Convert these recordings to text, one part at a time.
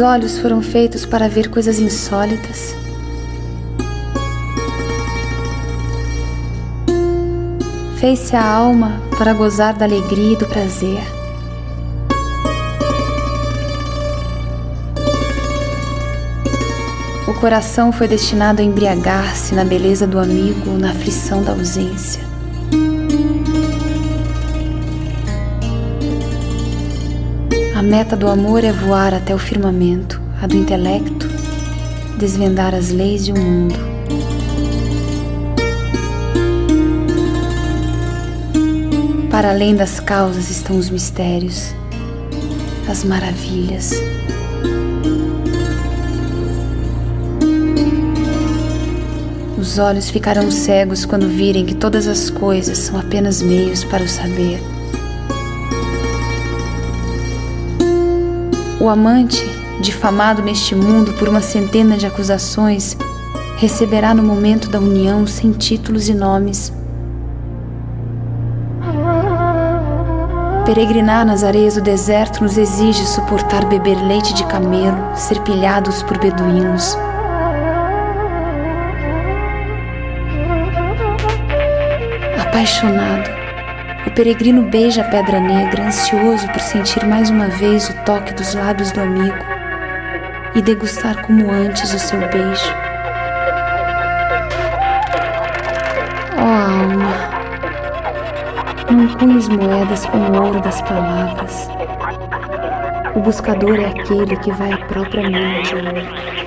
Os olhos foram feitos para ver coisas insólitas. Fez-se a alma para gozar da alegria e do prazer. O coração foi destinado a embriagar-se na beleza do amigo, na aflição da ausência. A meta do amor é voar até o firmamento, a do intelecto, desvendar as leis de um mundo. Para além das causas estão os mistérios, as maravilhas. Os olhos ficarão cegos quando virem que todas as coisas são apenas meios para o saber. O amante, difamado neste mundo por uma centena de acusações, receberá no momento da união sem títulos e nomes. Peregrinar nas areias do deserto nos exige suportar beber leite de camelo, ser pilhados por beduínos. Apaixonado, o peregrino beija a pedra negra, ansioso por sentir mais uma vez o toque dos lábios do amigo e degustar como antes o seu beijo. Oh, alma, não cunhes moedas com o ouro das palavras. O buscador é aquele que vai à própria mina de ouro.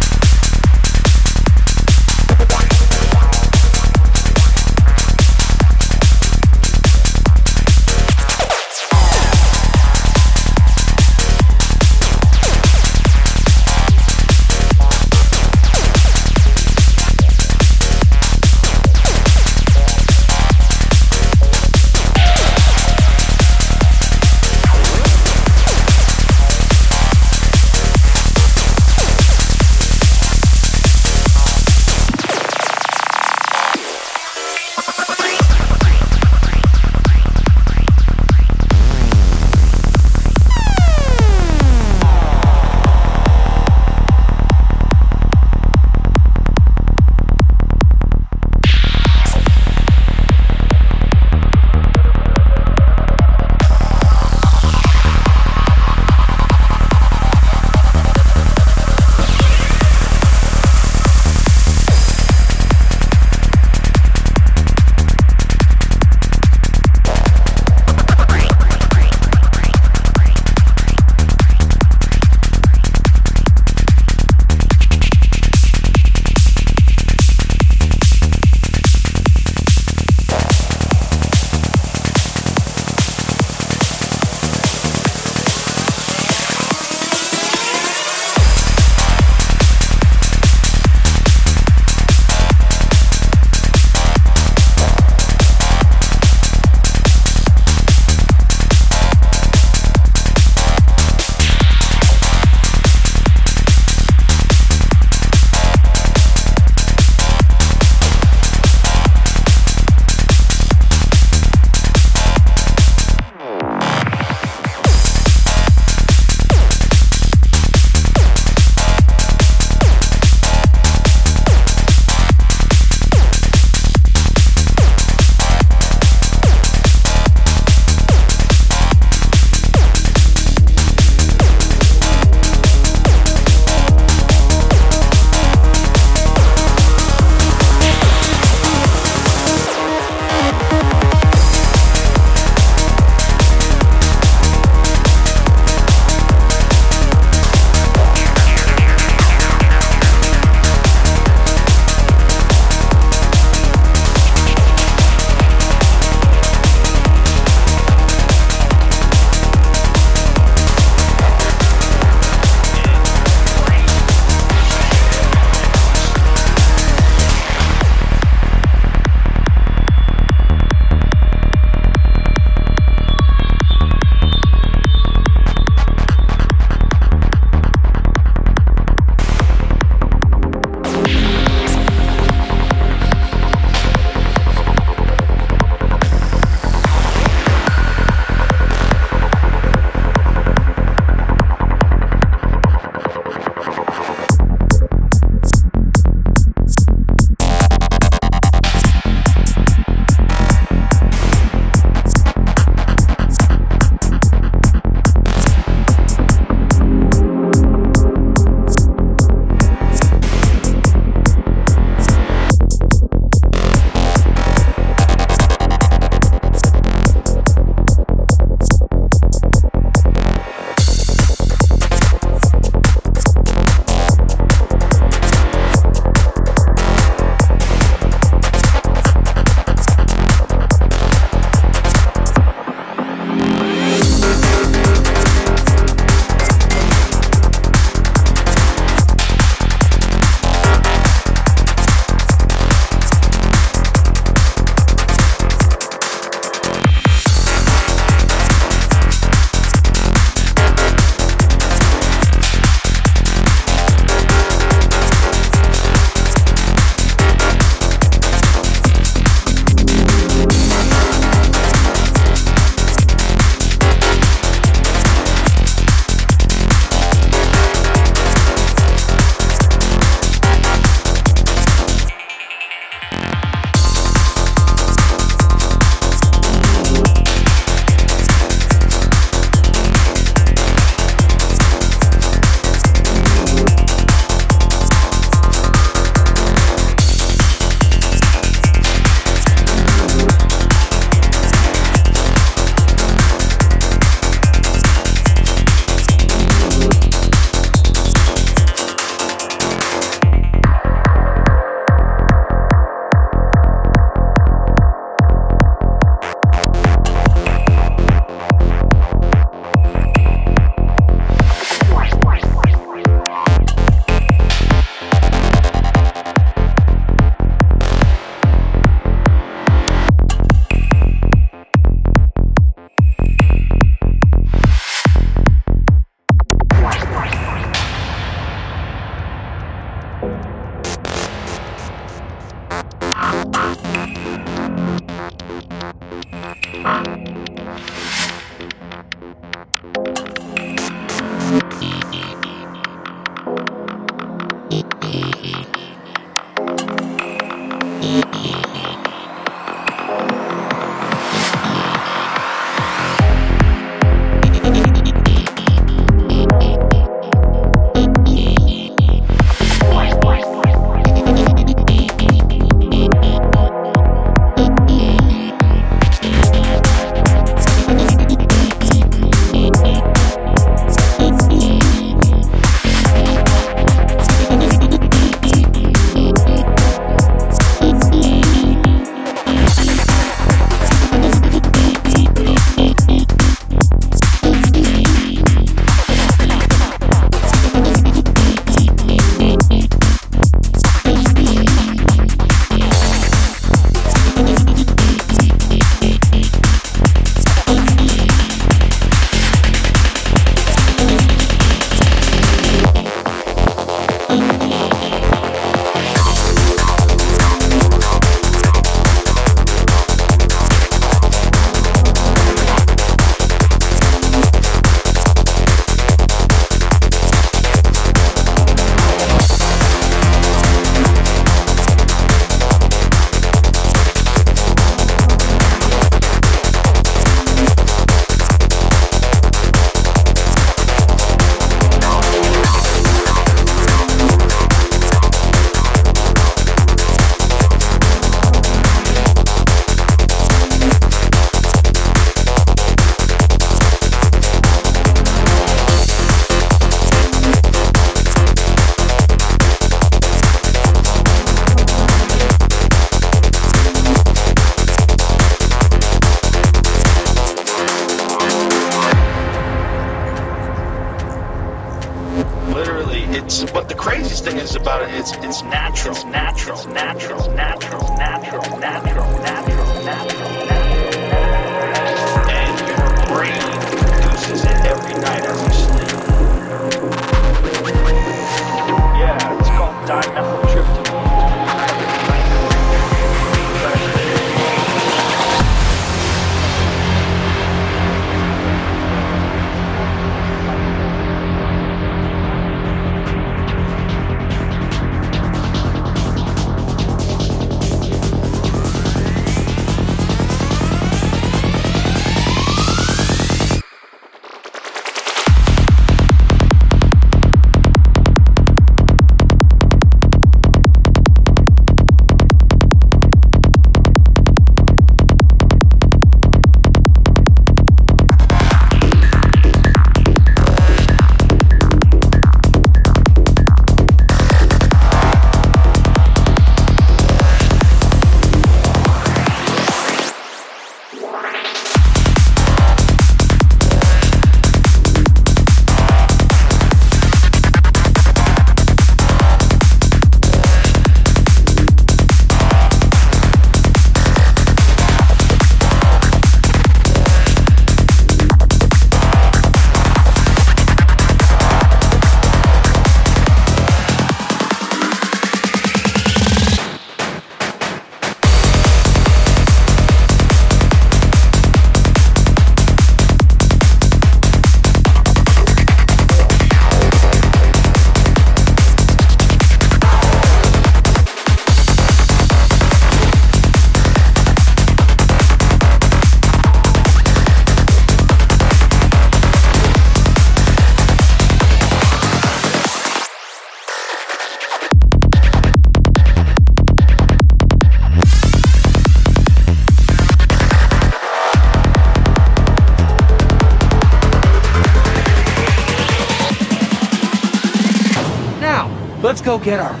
Get our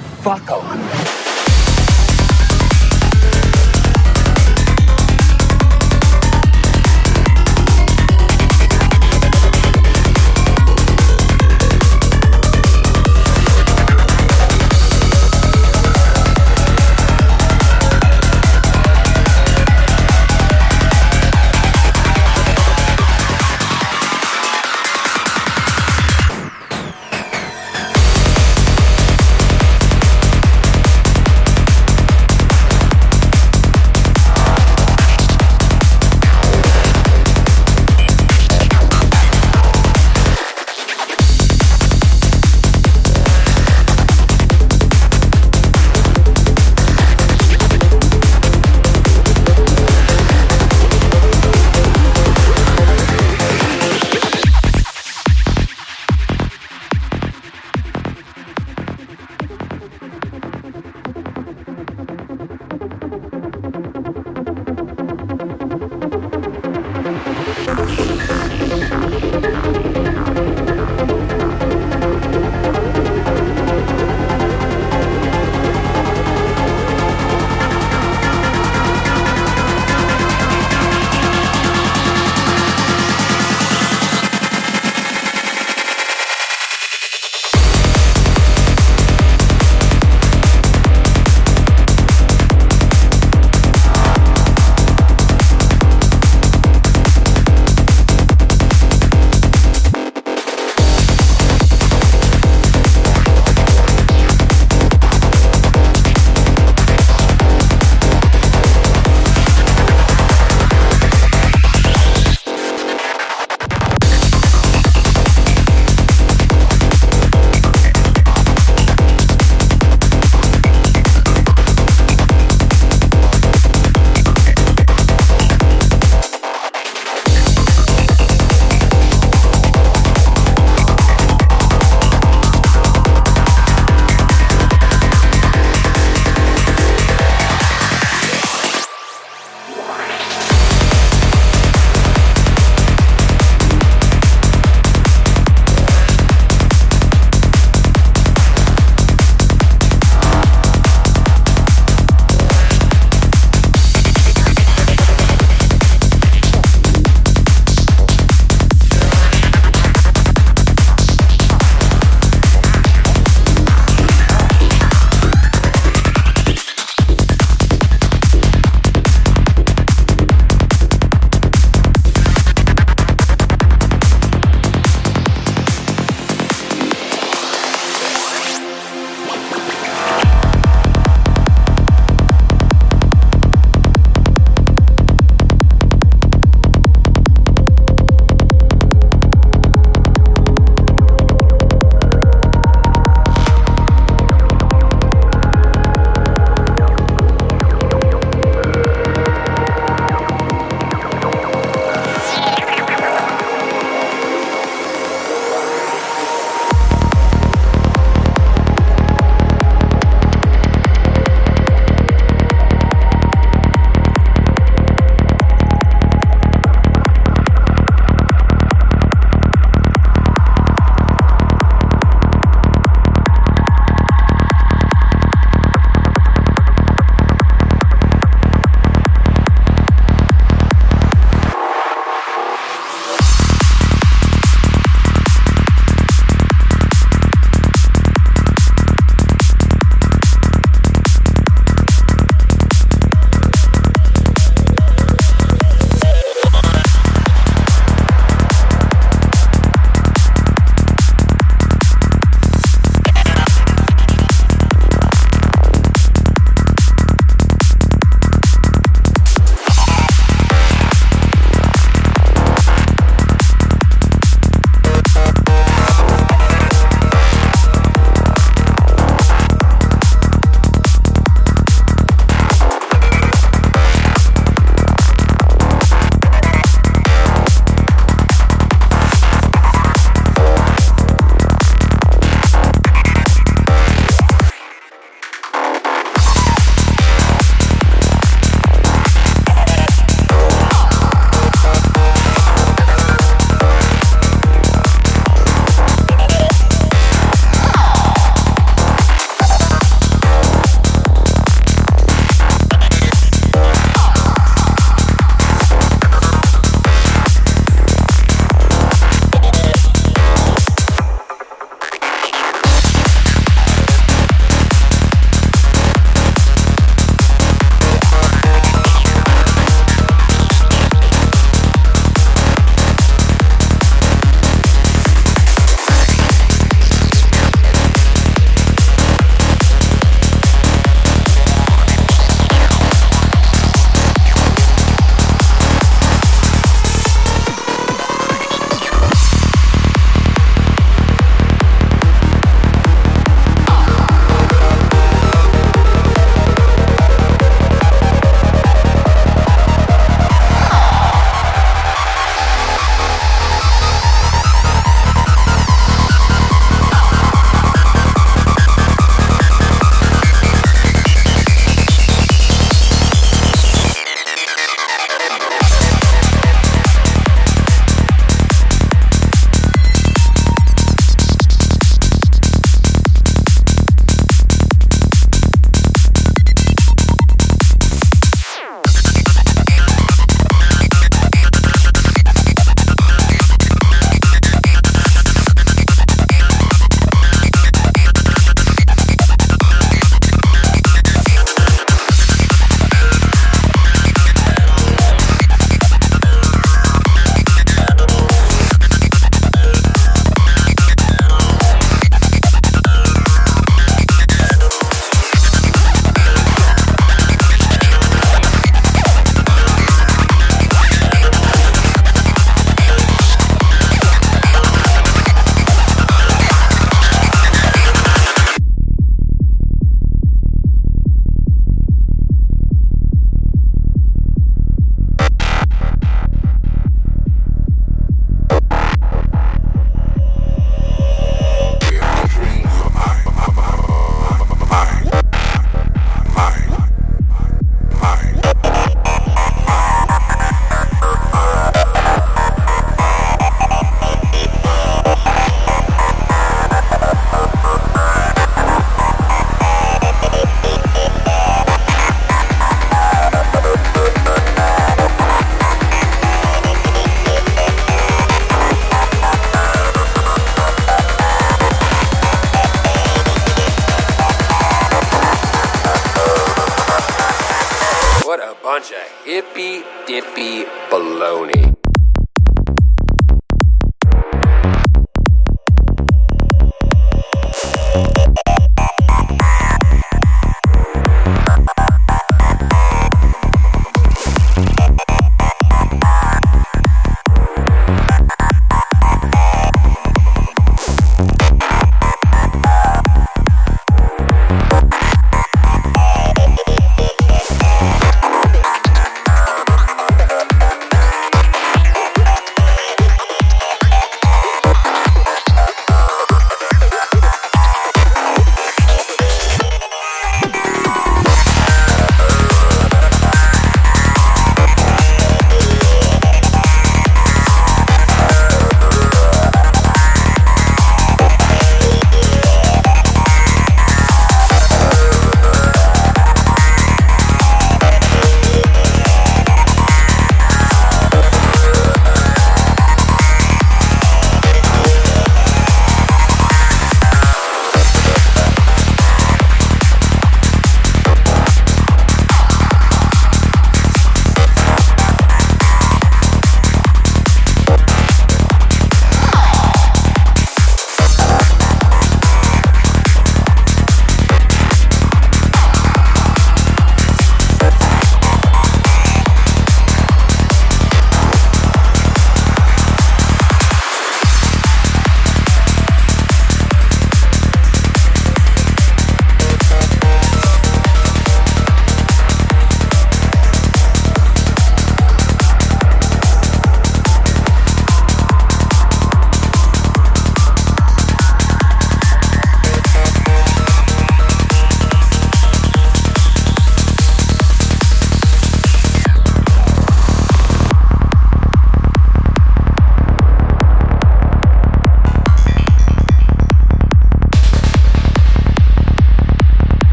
of hippy dippy baloney.